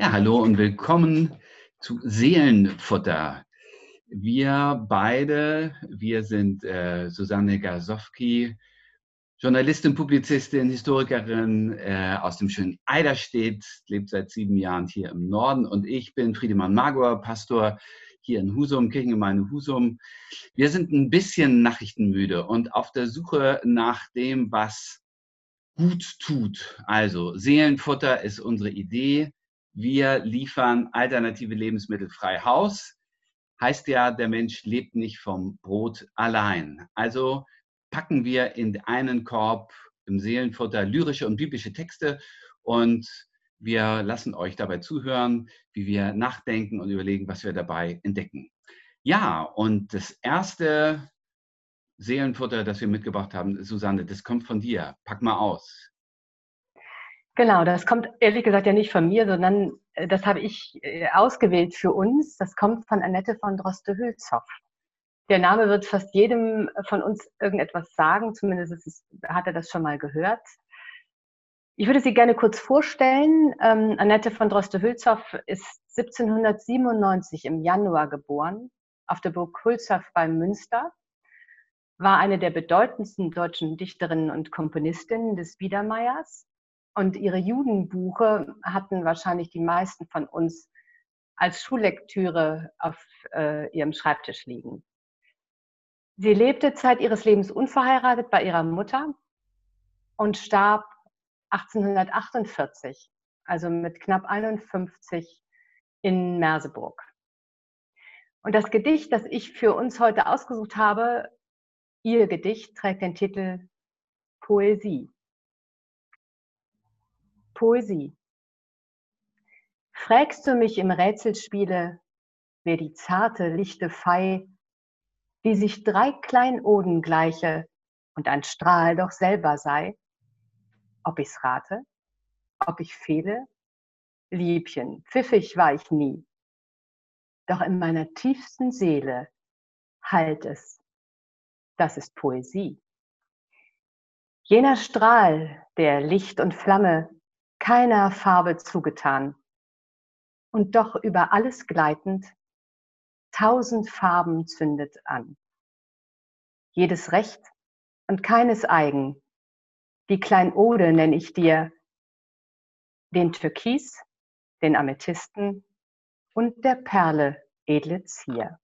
Ja, hallo und willkommen zu Seelenfutter. Wir beide, wir sind äh, Susanne Gasowski, Journalistin, Publizistin, Historikerin äh, aus dem schönen Eiderstedt, lebt seit sieben Jahren hier im Norden und ich bin Friedemann Magor, Pastor hier in Husum, Kirchengemeinde Husum. Wir sind ein bisschen nachrichtenmüde und auf der Suche nach dem, was gut tut. Also Seelenfutter ist unsere Idee wir liefern alternative Lebensmittel frei Haus. Heißt ja, der Mensch lebt nicht vom Brot allein. Also packen wir in einen Korb im Seelenfutter lyrische und biblische Texte und wir lassen euch dabei zuhören, wie wir nachdenken und überlegen, was wir dabei entdecken. Ja, und das erste Seelenfutter, das wir mitgebracht haben, Susanne, das kommt von dir. Pack mal aus. Genau, das kommt ehrlich gesagt ja nicht von mir, sondern äh, das habe ich äh, ausgewählt für uns. Das kommt von Annette von Droste-Hülshoff. Der Name wird fast jedem von uns irgendetwas sagen, zumindest es, hat er das schon mal gehört. Ich würde sie gerne kurz vorstellen. Ähm, Annette von Droste-Hülshoff ist 1797 im Januar geboren, auf der Burg Hülshoff bei Münster, war eine der bedeutendsten deutschen Dichterinnen und Komponistinnen des Biedermeiers und ihre Judenbuche hatten wahrscheinlich die meisten von uns als Schullektüre auf äh, ihrem Schreibtisch liegen. Sie lebte Zeit ihres Lebens unverheiratet bei ihrer Mutter und starb 1848, also mit knapp 51 in Merseburg. Und das Gedicht, das ich für uns heute ausgesucht habe, ihr Gedicht trägt den Titel Poesie. Poesie. Frägst du mich im Rätselspiele, wer die zarte, lichte Fei, wie sich drei Kleinoden gleiche und ein Strahl doch selber sei? Ob ich's rate? Ob ich fehle? Liebchen, pfiffig war ich nie. Doch in meiner tiefsten Seele halt es. Das ist Poesie. Jener Strahl, der Licht und Flamme keiner Farbe zugetan. Und doch über alles gleitend, tausend Farben zündet an. Jedes Recht und keines eigen. Die Kleinode nenne ich dir, den Türkis, den Amethysten und der Perle edle Zier.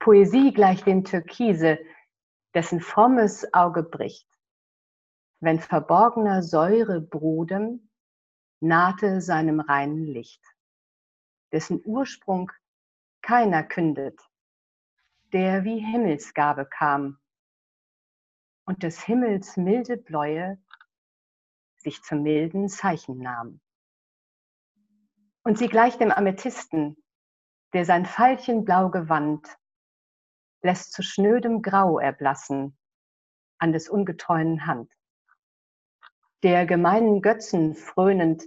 Poesie gleich dem Türkise, dessen frommes Auge bricht wenn verborgener Säure Brodem nahte seinem reinen Licht, dessen Ursprung keiner kündet, der wie Himmelsgabe kam und des Himmels milde Bläue sich zum milden Zeichen nahm. Und sie gleicht dem Amethysten, der sein Veilchenblau Gewand lässt zu schnödem Grau erblassen an des ungetreuen Hand der gemeinen Götzen frönend,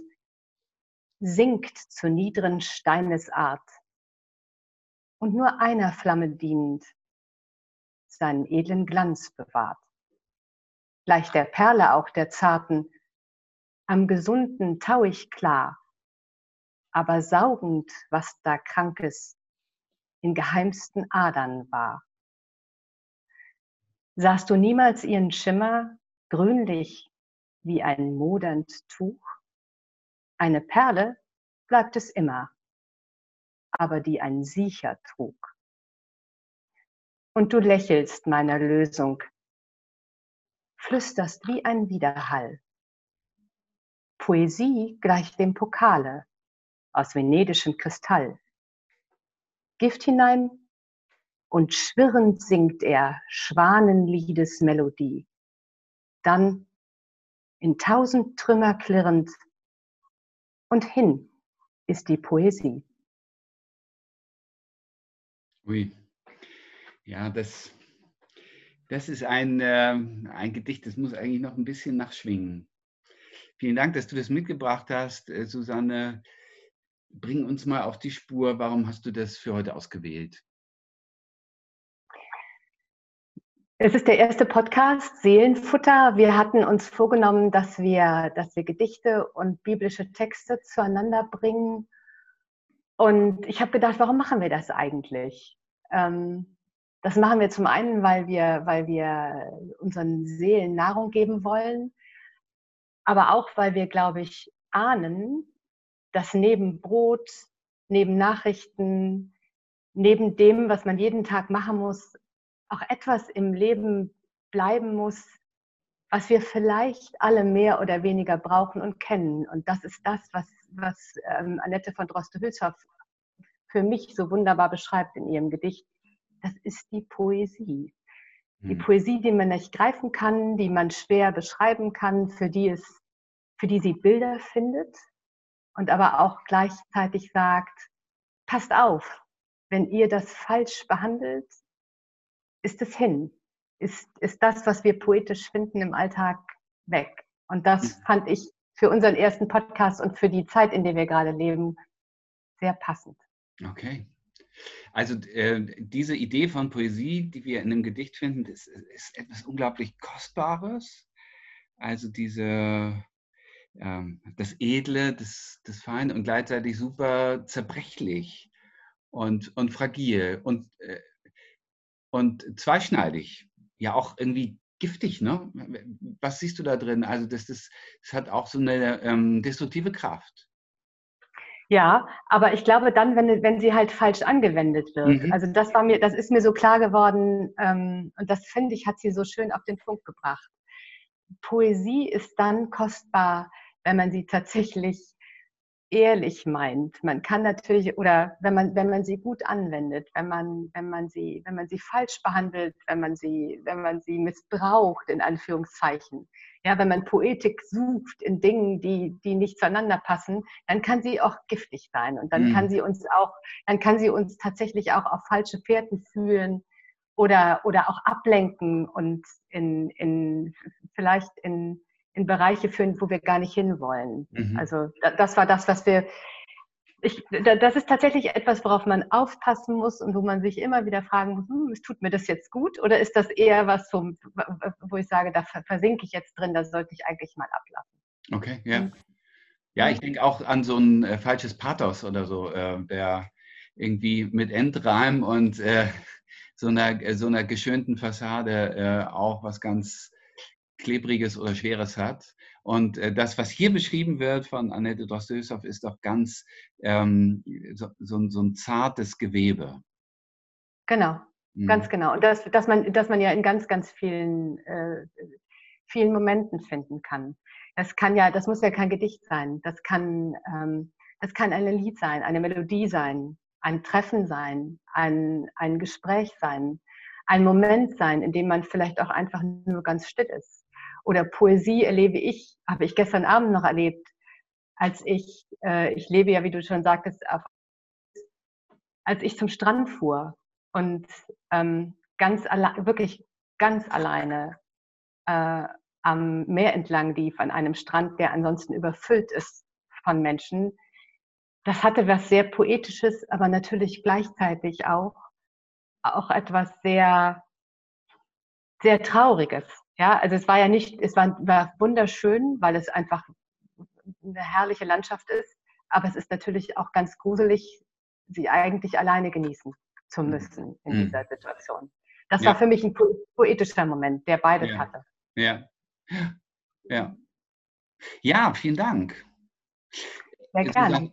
sinkt zu niedren Steinesart und nur einer Flamme dienend seinen edlen Glanz bewahrt. Gleich der Perle auch der zarten, am gesunden tauig klar, aber saugend, was da Krankes in geheimsten Adern war. Sahst du niemals ihren Schimmer grünlich wie ein modernd Tuch. Eine Perle bleibt es immer, aber die ein Siecher trug. Und du lächelst meiner Lösung, flüsterst wie ein Widerhall. Poesie gleicht dem Pokale aus venedischem Kristall. Gift hinein und schwirrend singt er Schwanenliedes Melodie. Dann in tausend Trümmer klirrend. Und hin ist die Poesie. Ui. Ja, das, das ist ein, äh, ein Gedicht, das muss eigentlich noch ein bisschen nachschwingen. Vielen Dank, dass du das mitgebracht hast, äh, Susanne. Bring uns mal auf die Spur. Warum hast du das für heute ausgewählt? Es ist der erste Podcast, Seelenfutter. Wir hatten uns vorgenommen, dass wir, dass wir Gedichte und biblische Texte zueinander bringen. Und ich habe gedacht, warum machen wir das eigentlich? Ähm, das machen wir zum einen, weil wir, weil wir unseren Seelen Nahrung geben wollen, aber auch, weil wir, glaube ich, ahnen, dass neben Brot, neben Nachrichten, neben dem, was man jeden Tag machen muss, auch etwas im Leben bleiben muss, was wir vielleicht alle mehr oder weniger brauchen und kennen. Und das ist das, was, was ähm, Annette von Droste-Hülshoff für mich so wunderbar beschreibt in ihrem Gedicht. Das ist die Poesie. Die hm. Poesie, die man nicht greifen kann, die man schwer beschreiben kann, für die, es, für die sie Bilder findet und aber auch gleichzeitig sagt, passt auf, wenn ihr das falsch behandelt, ist es hin. Ist, ist das, was wir poetisch finden im Alltag, weg. Und das mhm. fand ich für unseren ersten Podcast und für die Zeit, in der wir gerade leben, sehr passend. Okay. Also äh, diese Idee von Poesie, die wir in einem Gedicht finden, ist, ist etwas unglaublich Kostbares. Also diese, ähm, das Edle, das, das Feine und gleichzeitig super zerbrechlich und, und fragil. Und äh, und zweischneidig, ja auch irgendwie giftig, ne? Was siehst du da drin? Also das, das, das hat auch so eine ähm, destruktive Kraft. Ja, aber ich glaube dann, wenn, wenn sie halt falsch angewendet wird. Mhm. Also das war mir, das ist mir so klar geworden ähm, und das finde ich, hat sie so schön auf den Punkt gebracht. Poesie ist dann kostbar, wenn man sie tatsächlich ehrlich meint. Man kann natürlich, oder wenn man, wenn man sie gut anwendet, wenn man, wenn man sie, wenn man sie falsch behandelt, wenn man sie, wenn man sie missbraucht, in Anführungszeichen. Ja, wenn man Poetik sucht in Dingen, die, die nicht zueinander passen, dann kann sie auch giftig sein. Und dann mhm. kann sie uns auch, dann kann sie uns tatsächlich auch auf falsche Fährten führen oder, oder auch ablenken und in, in, vielleicht in, in Bereiche führen, wo wir gar nicht hinwollen. Mhm. Also das war das, was wir. Ich, das ist tatsächlich etwas, worauf man aufpassen muss und wo man sich immer wieder fragen muss, hm, tut mir das jetzt gut oder ist das eher was, wo, wo ich sage, da versinke ich jetzt drin, das sollte ich eigentlich mal ablassen. Okay, ja. Mhm. Ja, ich denke auch an so ein äh, falsches Pathos oder so, äh, der irgendwie mit Endreim und äh, so, einer, so einer geschönten Fassade äh, auch was ganz Klebriges oder Schweres hat. Und äh, das, was hier beschrieben wird von Annette Droste-Hülshoff, ist doch ganz ähm, so, so, so, ein zartes Gewebe. Genau, mhm. ganz genau. Und das, dass, man, dass man ja in ganz, ganz vielen, äh, vielen Momenten finden kann. Das kann ja, das muss ja kein Gedicht sein. Das kann, ähm, das kann ein Lied sein, eine Melodie sein, ein Treffen sein, ein, ein Gespräch sein, ein Moment sein, in dem man vielleicht auch einfach nur ganz still ist oder Poesie erlebe ich, habe ich gestern Abend noch erlebt, als ich, äh, ich lebe ja, wie du schon sagtest, auf, als ich zum Strand fuhr und ähm, ganz allein, wirklich ganz alleine äh, am Meer entlang lief, an einem Strand, der ansonsten überfüllt ist von Menschen. Das hatte was sehr Poetisches, aber natürlich gleichzeitig auch, auch etwas sehr, sehr Trauriges. Ja, also es war ja nicht, es war, war wunderschön, weil es einfach eine herrliche Landschaft ist, aber es ist natürlich auch ganz gruselig, sie eigentlich alleine genießen zu mhm. müssen in mhm. dieser Situation. Das ja. war für mich ein poetischer Moment, der beides ja. hatte. Ja. Ja. Ja, vielen Dank. Sehr gerne.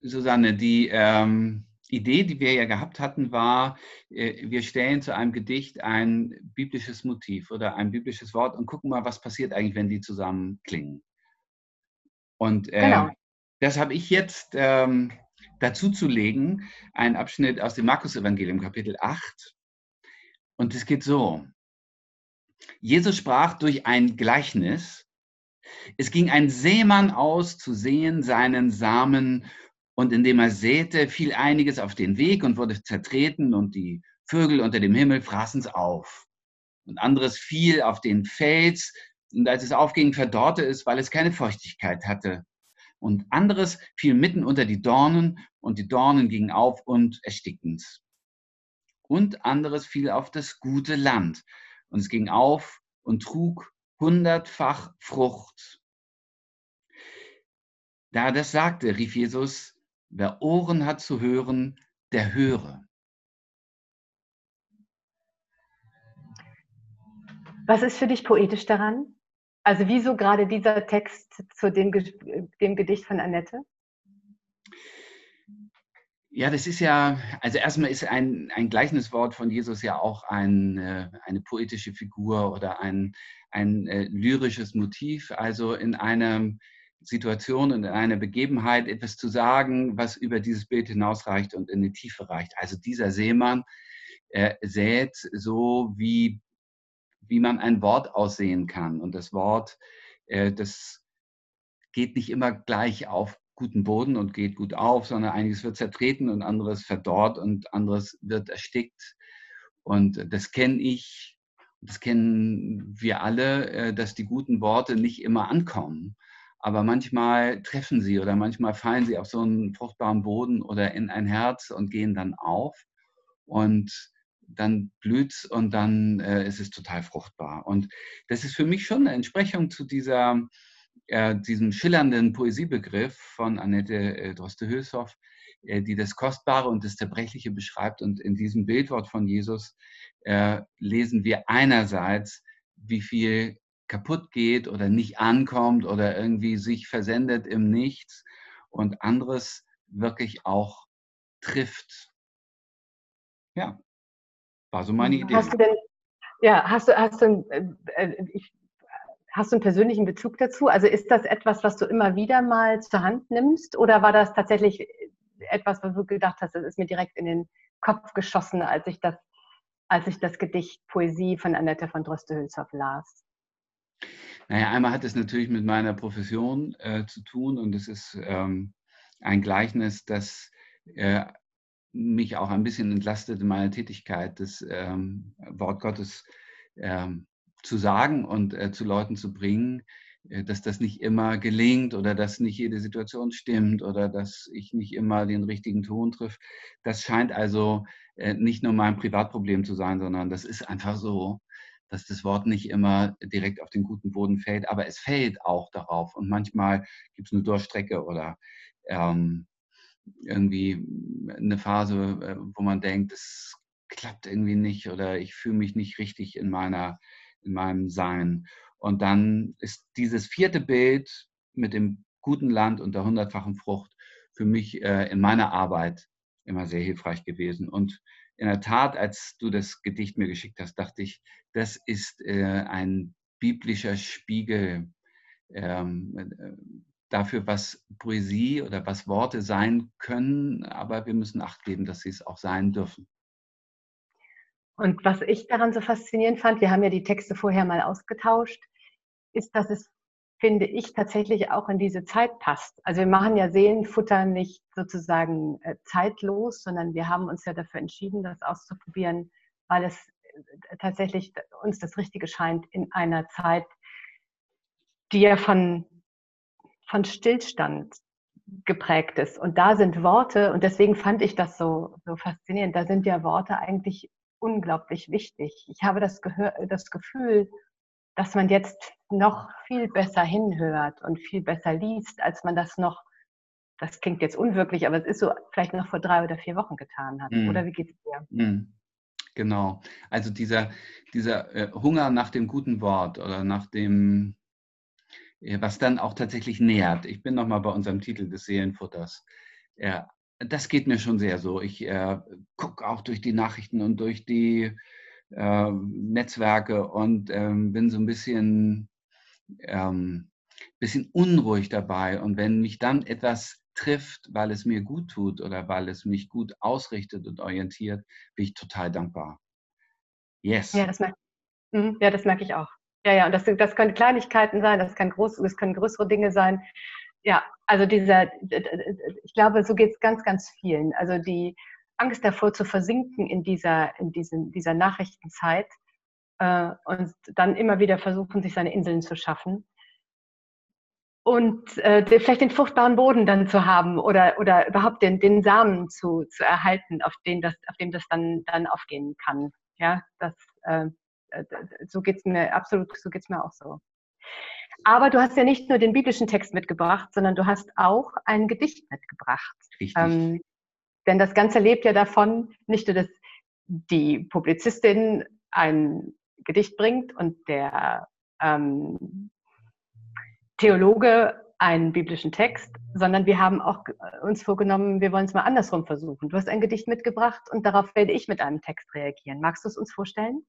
Susanne, die ähm, Idee, die wir ja gehabt hatten, war, äh, wir stellen zu einem Gedicht ein biblisches Motiv oder ein biblisches Wort und gucken mal, was passiert eigentlich, wenn die zusammen klingen. Und äh, genau. das habe ich jetzt ähm, dazu zu legen, ein Abschnitt aus dem Markus-Evangelium, Kapitel 8. Und es geht so. Jesus sprach durch ein Gleichnis. Es ging ein Seemann aus, zu sehen seinen Samen und indem er säte, fiel einiges auf den Weg und wurde zertreten und die Vögel unter dem Himmel fraßen es auf. Und anderes fiel auf den Fels und als es aufging, verdorrte es, weil es keine Feuchtigkeit hatte. Und anderes fiel mitten unter die Dornen und die Dornen gingen auf und erstickten es. Und anderes fiel auf das gute Land. Und es ging auf und trug hundertfach Frucht. Da er das sagte, rief Jesus, wer Ohren hat zu hören, der höre. Was ist für dich poetisch daran? Also wieso gerade dieser Text zu dem, dem Gedicht von Annette? Ja, das ist ja, also erstmal ist ein, ein Gleichniswort von Jesus ja auch ein, äh, eine poetische Figur oder ein, ein äh, lyrisches Motiv. Also in einer Situation und in einer Begebenheit etwas zu sagen, was über dieses Bild hinausreicht und in die Tiefe reicht. Also dieser Seemann äh, sät so, wie, wie man ein Wort aussehen kann. Und das Wort, äh, das geht nicht immer gleich auf guten Boden und geht gut auf, sondern einiges wird zertreten und anderes verdorrt und anderes wird erstickt. Und das kenne ich, das kennen wir alle, äh, dass die guten Worte nicht immer ankommen. Aber manchmal treffen sie oder manchmal fallen sie auf so einen fruchtbaren Boden oder in ein Herz und gehen dann auf. Und dann blüht und dann äh, ist es total fruchtbar. Und das ist für mich schon eine Entsprechung zu dieser äh, diesem schillernden Poesiebegriff von Annette äh, Droste-Hülshoff, äh, die das Kostbare und das Zerbrechliche beschreibt. Und in diesem Bildwort von Jesus äh, lesen wir einerseits, wie viel kaputt geht oder nicht ankommt oder irgendwie sich versendet im Nichts und anderes wirklich auch trifft. Ja, war so meine Idee. Hast du denn, ja, hast du, hast du, äh, äh ich Hast du einen persönlichen Bezug dazu? Also ist das etwas, was du immer wieder mal zur Hand nimmst? Oder war das tatsächlich etwas, was du gedacht hast, das ist mir direkt in den Kopf geschossen, als ich das, als ich das Gedicht Poesie von Annette von Droste-Hülshoff las? Naja, einmal hat es natürlich mit meiner Profession äh, zu tun und es ist ähm, ein Gleichnis, das äh, mich auch ein bisschen entlastet in meiner Tätigkeit, das ähm, Wort Gottes ähm, zu sagen und äh, zu Leuten zu bringen, äh, dass das nicht immer gelingt oder dass nicht jede Situation stimmt oder dass ich nicht immer den richtigen Ton trifft. Das scheint also äh, nicht nur mein Privatproblem zu sein, sondern das ist einfach so, dass das Wort nicht immer direkt auf den guten Boden fällt, aber es fällt auch darauf. Und manchmal gibt es eine Durchstrecke oder ähm, irgendwie eine Phase, äh, wo man denkt, es klappt irgendwie nicht oder ich fühle mich nicht richtig in meiner in meinem Sein. Und dann ist dieses vierte Bild mit dem guten Land und der hundertfachen Frucht für mich äh, in meiner Arbeit immer sehr hilfreich gewesen. Und in der Tat, als du das Gedicht mir geschickt hast, dachte ich, das ist äh, ein biblischer Spiegel ähm, äh, dafür, was Poesie oder was Worte sein können, aber wir müssen Acht geben, dass sie es auch sein dürfen. Und was ich daran so faszinierend fand, wir haben ja die Texte vorher mal ausgetauscht, ist, dass es, finde ich, tatsächlich auch in diese Zeit passt. Also wir machen ja Seelenfutter nicht sozusagen äh, zeitlos, sondern wir haben uns ja dafür entschieden, das auszuprobieren, weil es äh, tatsächlich uns das Richtige scheint in einer Zeit, die ja von, von Stillstand geprägt ist. Und da sind Worte, und deswegen fand ich das so, so faszinierend, da sind ja Worte eigentlich unglaublich wichtig. Ich habe das, Gehör, das Gefühl, dass man jetzt noch viel besser hinhört und viel besser liest, als man das noch, das klingt jetzt unwirklich, aber es ist so, vielleicht noch vor drei oder vier Wochen getan hat. Mm. Oder wie geht es dir? Mm. Genau. Also dieser, dieser äh, Hunger nach dem guten Wort oder nach dem, äh, was dann auch tatsächlich nährt. Ich bin nochmal bei unserem Titel des Seelenfutters. Ja, das geht mir schon sehr so. Ich äh, gucke auch durch die Nachrichten und durch die äh, Netzwerke und ähm, bin so ein bisschen, ähm, bisschen unruhig dabei. Und wenn mich dann etwas trifft, weil es mir gut tut oder weil es mich gut ausrichtet und orientiert, bin ich total dankbar. Yes. Ja, das merke, mhm. ja, das merke ich auch. Ja, ja, und das, das können Kleinigkeiten sein, das, kann groß, das können größere Dinge sein ja, also dieser, ich glaube, so geht es ganz, ganz vielen. Also die Angst davor zu versinken in dieser, in diesen, dieser Nachrichtenzeit äh, und dann immer wieder versuchen, sich seine Inseln zu schaffen. Und äh, vielleicht den fruchtbaren Boden dann zu haben oder, oder überhaupt den, den Samen zu, zu erhalten, auf, den das, auf dem das dann, dann aufgehen kann. Ja, das, äh, äh, so geht es mir absolut, so geht es mir auch so. Aber du hast ja nicht nur den biblischen Text mitgebracht, sondern du hast auch ein Gedicht mitgebracht. Richtig. Ähm, denn das Ganze lebt ja davon, nicht nur, dass die Publizistin ein Gedicht bringt und der ähm, Theologe einen biblischen Text, sondern wir haben auch uns vorgenommen, wir wollen es mal andersrum versuchen. Du hast ein Gedicht mitgebracht und darauf werde ich mit einem Text reagieren. Magst du es uns vorstellen?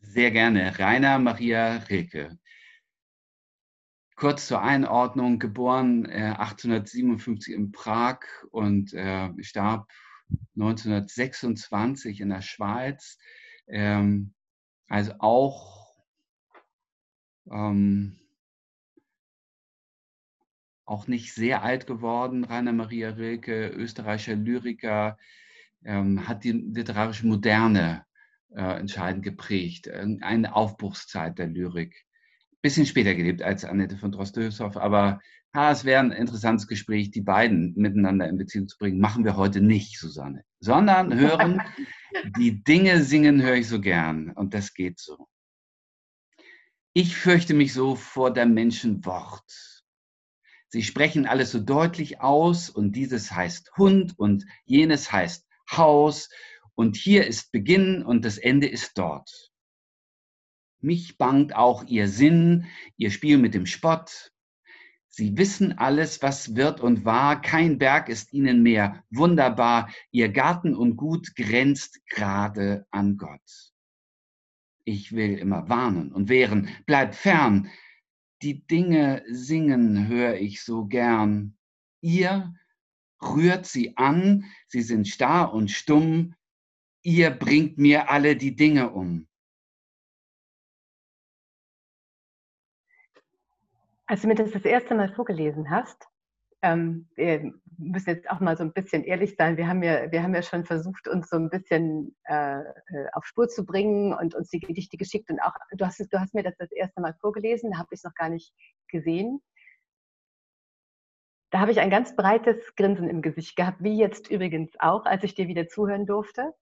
Sehr gerne. Rainer Maria Rilke. Kurz zur Einordnung, geboren äh, 1857 in Prag und äh, starb 1926 in der Schweiz. Ähm, also auch ähm, auch nicht sehr alt geworden. Rainer Maria Rilke, österreichischer Lyriker, ähm, hat die literarische Moderne äh, entscheidend geprägt. Eine Aufbruchszeit der Lyrik. Bisschen später gelebt als Annette von Droste-Hülshoff, aber ah, es wäre ein interessantes Gespräch, die beiden miteinander in Beziehung zu bringen. Machen wir heute nicht, Susanne, sondern hören, die Dinge singen höre ich so gern und das geht so. Ich fürchte mich so vor der Menschen Wort Sie sprechen alles so deutlich aus und dieses heißt Hund und jenes heißt Haus und hier ist Beginn und das Ende ist dort. Mich bangt auch ihr Sinn, ihr Spiel mit dem Spott. Sie wissen alles, was wird und war, kein Berg ist ihnen mehr wunderbar, ihr Garten und Gut grenzt gerade an Gott. Ich will immer warnen und wehren, bleibt fern, die Dinge singen höre ich so gern. Ihr rührt sie an, sie sind starr und stumm, ihr bringt mir alle die Dinge um. Als du mir das das erste Mal vorgelesen hast, ähm, wir müssen jetzt auch mal so ein bisschen ehrlich sein. Wir haben ja, wir haben ja schon versucht, uns so ein bisschen äh, äh auf Spur zu bringen und uns die Gedichte geschickt. Und auch du hast, du hast mir das das erste Mal vorgelesen, da habe ich es noch gar nicht gesehen. Da habe ich ein ganz breites Grinsen im Gesicht gehabt, wie jetzt übrigens auch, als ich dir wieder zuhören durfte.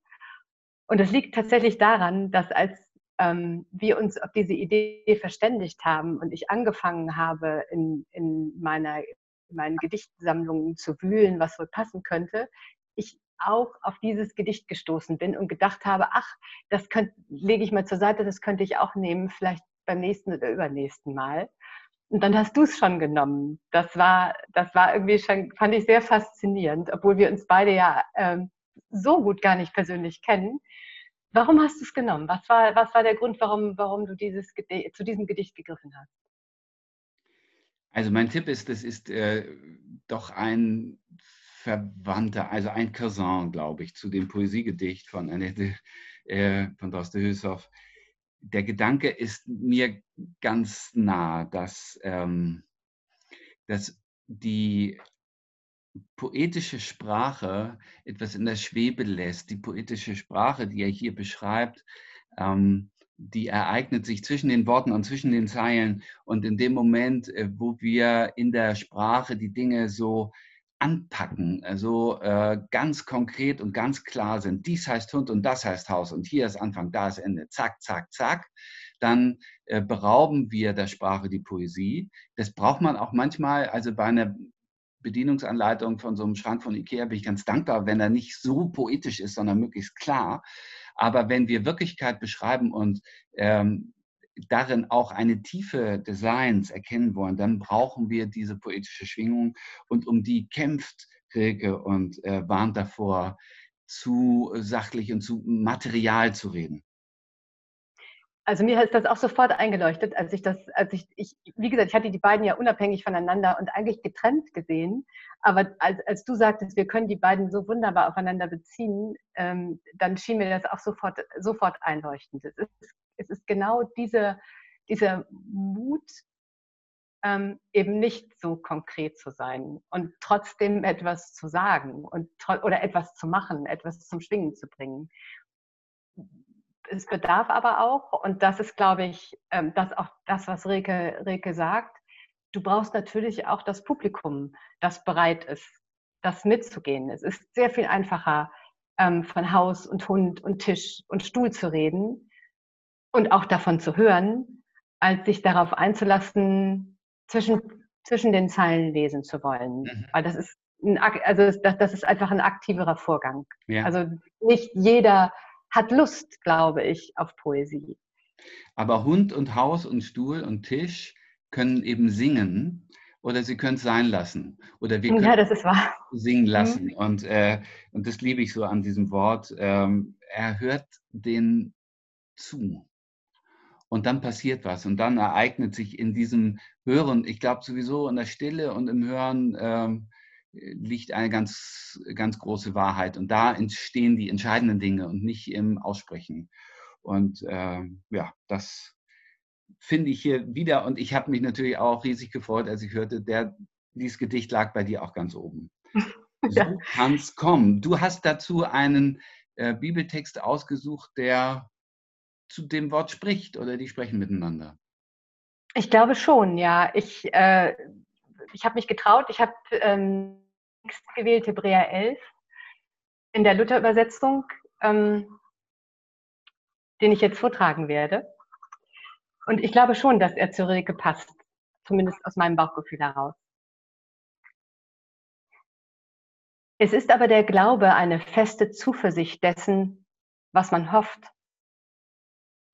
Und das liegt tatsächlich daran, dass als ähm, wir uns auf diese Idee verständigt haben und ich angefangen habe, in, in meiner meinen Gedichtsammlungen zu wühlen, was wohl passen könnte, ich auch auf dieses Gedicht gestoßen bin und gedacht habe, ach, das könnt, lege ich mal zur Seite, das könnte ich auch nehmen, vielleicht beim nächsten oder übernächsten Mal. Und dann hast du es schon genommen. Das war, das war irgendwie schon, fand ich sehr faszinierend, obwohl wir uns beide ja ähm, so gut gar nicht persönlich kennen. Warum hast du es genommen? Was war, was war der Grund, warum, warum du dieses zu diesem Gedicht gegriffen hast? Also mein Tipp ist, das ist äh, doch ein Verwandter, also ein Cousin, glaube ich, zu dem Poesiegedicht von Annette äh, von Droste Hülshoff. Der Gedanke ist mir ganz nah, dass, ähm, dass die poetische Sprache etwas in der Schwebe lässt. Die poetische Sprache, die er hier beschreibt, ähm, die ereignet sich zwischen den Worten und zwischen den Zeilen. Und in dem Moment, äh, wo wir in der Sprache die Dinge so anpacken, also äh, ganz konkret und ganz klar sind, dies heißt Hund und das heißt Haus und hier ist Anfang, da ist Ende, zack, zack, zack, dann äh, berauben wir der Sprache die Poesie. Das braucht man auch manchmal, also bei einer Bedienungsanleitung von so einem Schrank von Ikea bin ich ganz dankbar, wenn er nicht so poetisch ist, sondern möglichst klar. Aber wenn wir Wirklichkeit beschreiben und ähm, darin auch eine Tiefe des Seins erkennen wollen, dann brauchen wir diese poetische Schwingung und um die kämpft Rilke und äh, warnt davor, zu sachlich und zu material zu reden. Also mir ist das auch sofort eingeleuchtet, als ich das, als ich, ich, wie gesagt, ich hatte die beiden ja unabhängig voneinander und eigentlich getrennt gesehen. Aber als, als du sagtest, wir können die beiden so wunderbar aufeinander beziehen, ähm, dann schien mir das auch sofort, sofort einleuchtend. Es ist, es ist genau diese, dieser Mut, ähm, eben nicht so konkret zu sein und trotzdem etwas zu sagen und oder etwas zu machen, etwas zum Schwingen zu bringen es bedarf aber auch, und das ist, glaube ich, ähm, das auch das, was Reke, Reke sagt, du brauchst natürlich auch das Publikum, das bereit ist, das mitzugehen. Es ist sehr viel einfacher, ähm, von Haus und Hund und Tisch und Stuhl zu reden. und auch davon zu hören, als sich darauf einzulassen, zwischen, zwischen den Zeilen lesen zu wollen. Mhm. Weil das ist, ein, also das, das ist einfach ein aktiverer Vorgang. Ja. Also nicht jeder hat Lust, glaube ich, auf Poesie. Aber Hund und Haus und Stuhl und Tisch können eben singen oder sie können es sein lassen. Oder wir können ja, singen lassen. Mhm. Und, äh, und das liebe ich so an diesem Wort. Ähm, er hört den zu. Und dann passiert was und dann ereignet sich in diesem Hören, ich glaube sowieso in der Stille und im Hören ähm, liegt eine ganz, ganz große Wahrheit. Und da entstehen die entscheidenden Dinge und nicht im Aussprechen. Und äh, ja, das finde ich hier wieder. Und ich habe mich natürlich auch riesig gefreut, als ich hörte, der, dieses Gedicht lag bei dir auch ganz oben. ja. So kann es kommen. Du hast dazu einen äh, Bibeltext ausgesucht, der zu dem Wort spricht oder die sprechen miteinander? Ich glaube schon, ja. Ich, äh, ich habe mich getraut. Ich habe ähm, gewählt, Hebräer 11, in der Luther-Übersetzung, ähm, den ich jetzt vortragen werde. Und ich glaube schon, dass er zur Rilke passt, zumindest aus meinem Bauchgefühl heraus. Es ist aber der Glaube eine feste Zuversicht dessen, was man hofft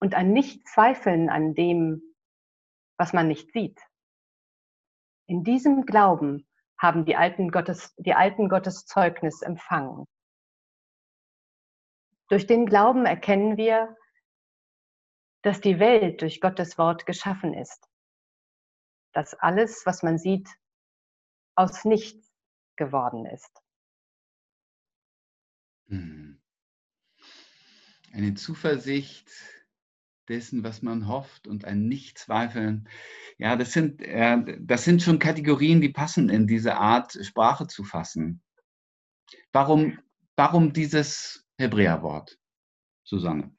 und ein Nicht-Zweifeln an dem, was man nicht sieht. In diesem Glauben haben die alten Gottes, die alten Gottes Zeugnis empfangen. Durch den Glauben erkennen wir, dass die Welt durch Gottes Wort geschaffen ist. Dass alles, was man sieht, aus nichts geworden ist. Hm. Eine Zuversicht dessen, was man hofft und ein Nichtzweifeln. Ja, das sind, äh, das sind schon Kategorien, die passen in diese Art, Sprache zu fassen. Warum, warum dieses Hebräerwort, Susanne?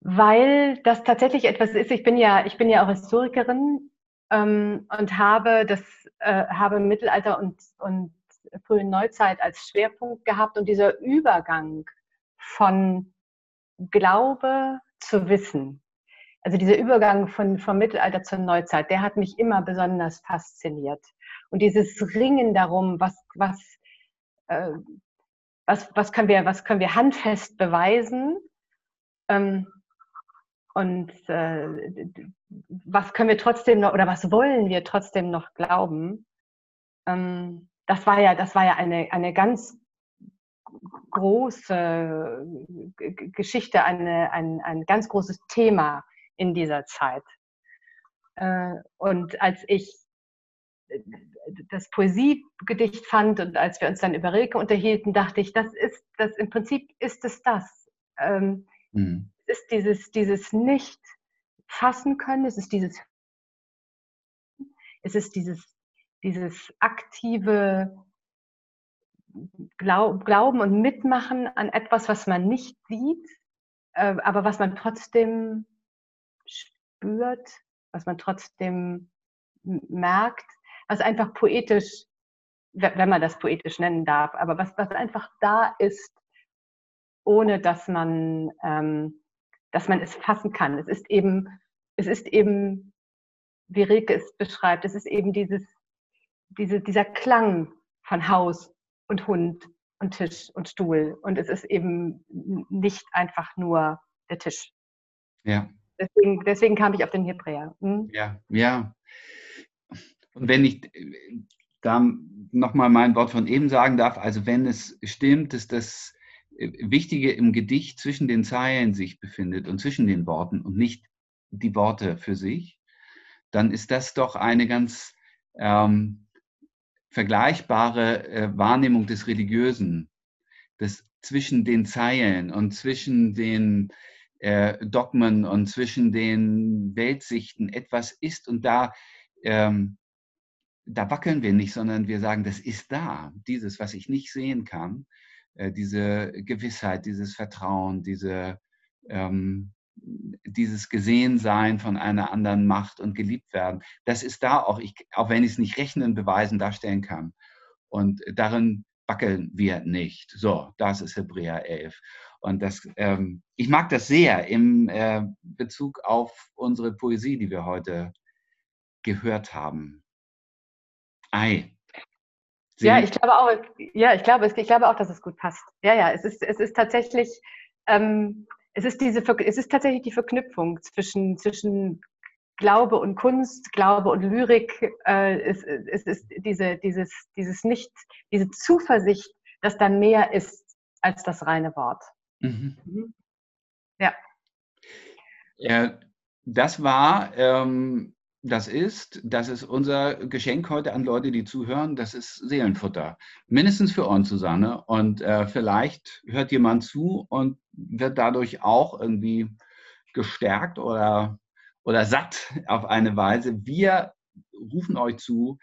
Weil das tatsächlich etwas ist, ich bin ja, ich bin ja auch Historikerin ähm, und habe das, äh, habe Mittelalter und, und frühe Neuzeit als Schwerpunkt gehabt und dieser Übergang von Glaube zu wissen. Also dieser Übergang von, vom Mittelalter zur Neuzeit, der hat mich immer besonders fasziniert. Und dieses Ringen darum, was, was, äh, was, was, können, wir, was können wir handfest beweisen ähm, und äh, was können wir trotzdem noch oder was wollen wir trotzdem noch glauben, ähm, das war ja, das war ja eine, eine ganz große Geschichte, eine, ein, ein ganz großes Thema in dieser Zeit. Äh, und als ich äh, das Poesiegedicht fand und als wir uns dann über Rilke unterhielten, dachte ich, das ist das im Prinzip ist es das. Ähm, mhm. Es ist dieses, dieses nicht fassen können, es ist dieses es ist dieses, dieses aktive Glaub, Glauben und Mitmachen an etwas, was man nicht sieht, äh, aber was man trotzdem spürt, was man trotzdem merkt, was einfach poetisch, wenn man das poetisch nennen darf, aber was, was einfach da ist, ohne dass man, ähm, dass man es fassen kann. Es ist eben, es ist eben, wie Rilke es beschreibt, es ist eben dieses, diese, dieser Klang von Haus und Hund und Tisch und Stuhl. Und es ist eben nicht einfach nur der Tisch. Ja. Deswegen, deswegen kam ich auf den Hebräer. Hm? Ja, ja. Und wenn ich da nochmal mein Wort von eben sagen darf, also wenn es stimmt, dass das äh, Wichtige im Gedicht zwischen den Zeilen sich befindet und zwischen den Worten und nicht die Worte für sich, dann ist das doch eine ganz ähm, vergleichbare äh, Wahrnehmung des Religiösen, das zwischen den Zeilen und zwischen den äh, Dogmen und zwischen den Weltsichten etwas ist und da, ähm, da wackeln wir nicht, sondern wir sagen, das ist da, dieses, was ich nicht sehen kann, äh, diese Gewissheit, dieses Vertrauen, diese ähm, dieses Gesehensein von einer anderen Macht und geliebt werden, das ist da auch, ich, auch wenn ich es nicht rechnen, beweisen, darstellen kann. Und darin wackeln wir nicht. So, das ist Hebräer 11. Und das, ähm, ich mag das sehr im äh, Bezug auf unsere Poesie, die wir heute gehört haben. Ei. Sie ja, ich glaube auch, ja, ich glaube, ich glaube auch, dass es gut passt. Ja, ja, es ist, es ist tatsächlich, ähm, es ist diese, es ist tatsächlich die Verknüpfung zwischen, zwischen Glaube und Kunst, Glaube und Lyrik. Äh, es, es ist diese, dieses, dieses Nicht, diese Zuversicht, dass da mehr ist als das reine Wort. Mhm. mhm. Ja. ja. Das war ähm, das ist, das ist unser Geschenk heute an Leute, die zuhören, das ist Seelenfutter. Mindestens für uns, Susanne. Und äh, vielleicht hört jemand zu und wird dadurch auch irgendwie gestärkt oder, oder satt auf eine Weise. Wir rufen euch zu,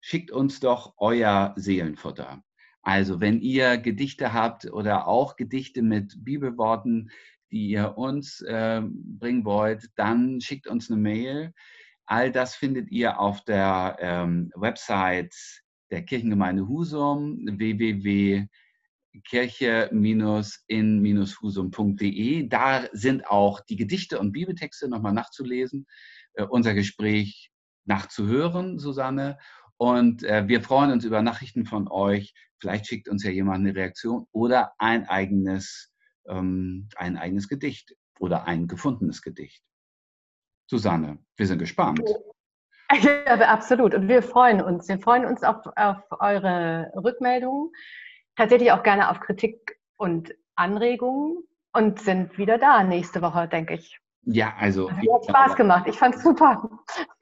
schickt uns doch euer Seelenfutter. Also wenn ihr Gedichte habt oder auch Gedichte mit Bibelworten, die ihr uns äh, bringen wollt, dann schickt uns eine Mail All das findet ihr auf der ähm, Website der Kirchengemeinde Husum www.kirche-in-husum.de. Da sind auch die Gedichte und Bibeltexte nochmal nachzulesen, äh, unser Gespräch nachzuhören, Susanne. Und äh, wir freuen uns über Nachrichten von euch. Vielleicht schickt uns ja jemand eine Reaktion oder ein eigenes, ähm, ein eigenes Gedicht oder ein gefundenes Gedicht. Susanne, wir sind gespannt. Ja, absolut. Und wir freuen uns. Wir freuen uns auf, auf eure Rückmeldungen, tatsächlich auch gerne auf Kritik und Anregungen und sind wieder da nächste Woche, denke ich. Ja, also. Es hat Spaß gemacht. Ich fand es super.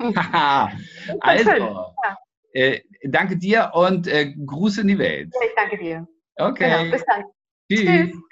also, ja. äh, danke dir und äh, Gruß in die Welt. Ich danke dir. Okay. Genau, bis dann. Tschüss. Tschüss.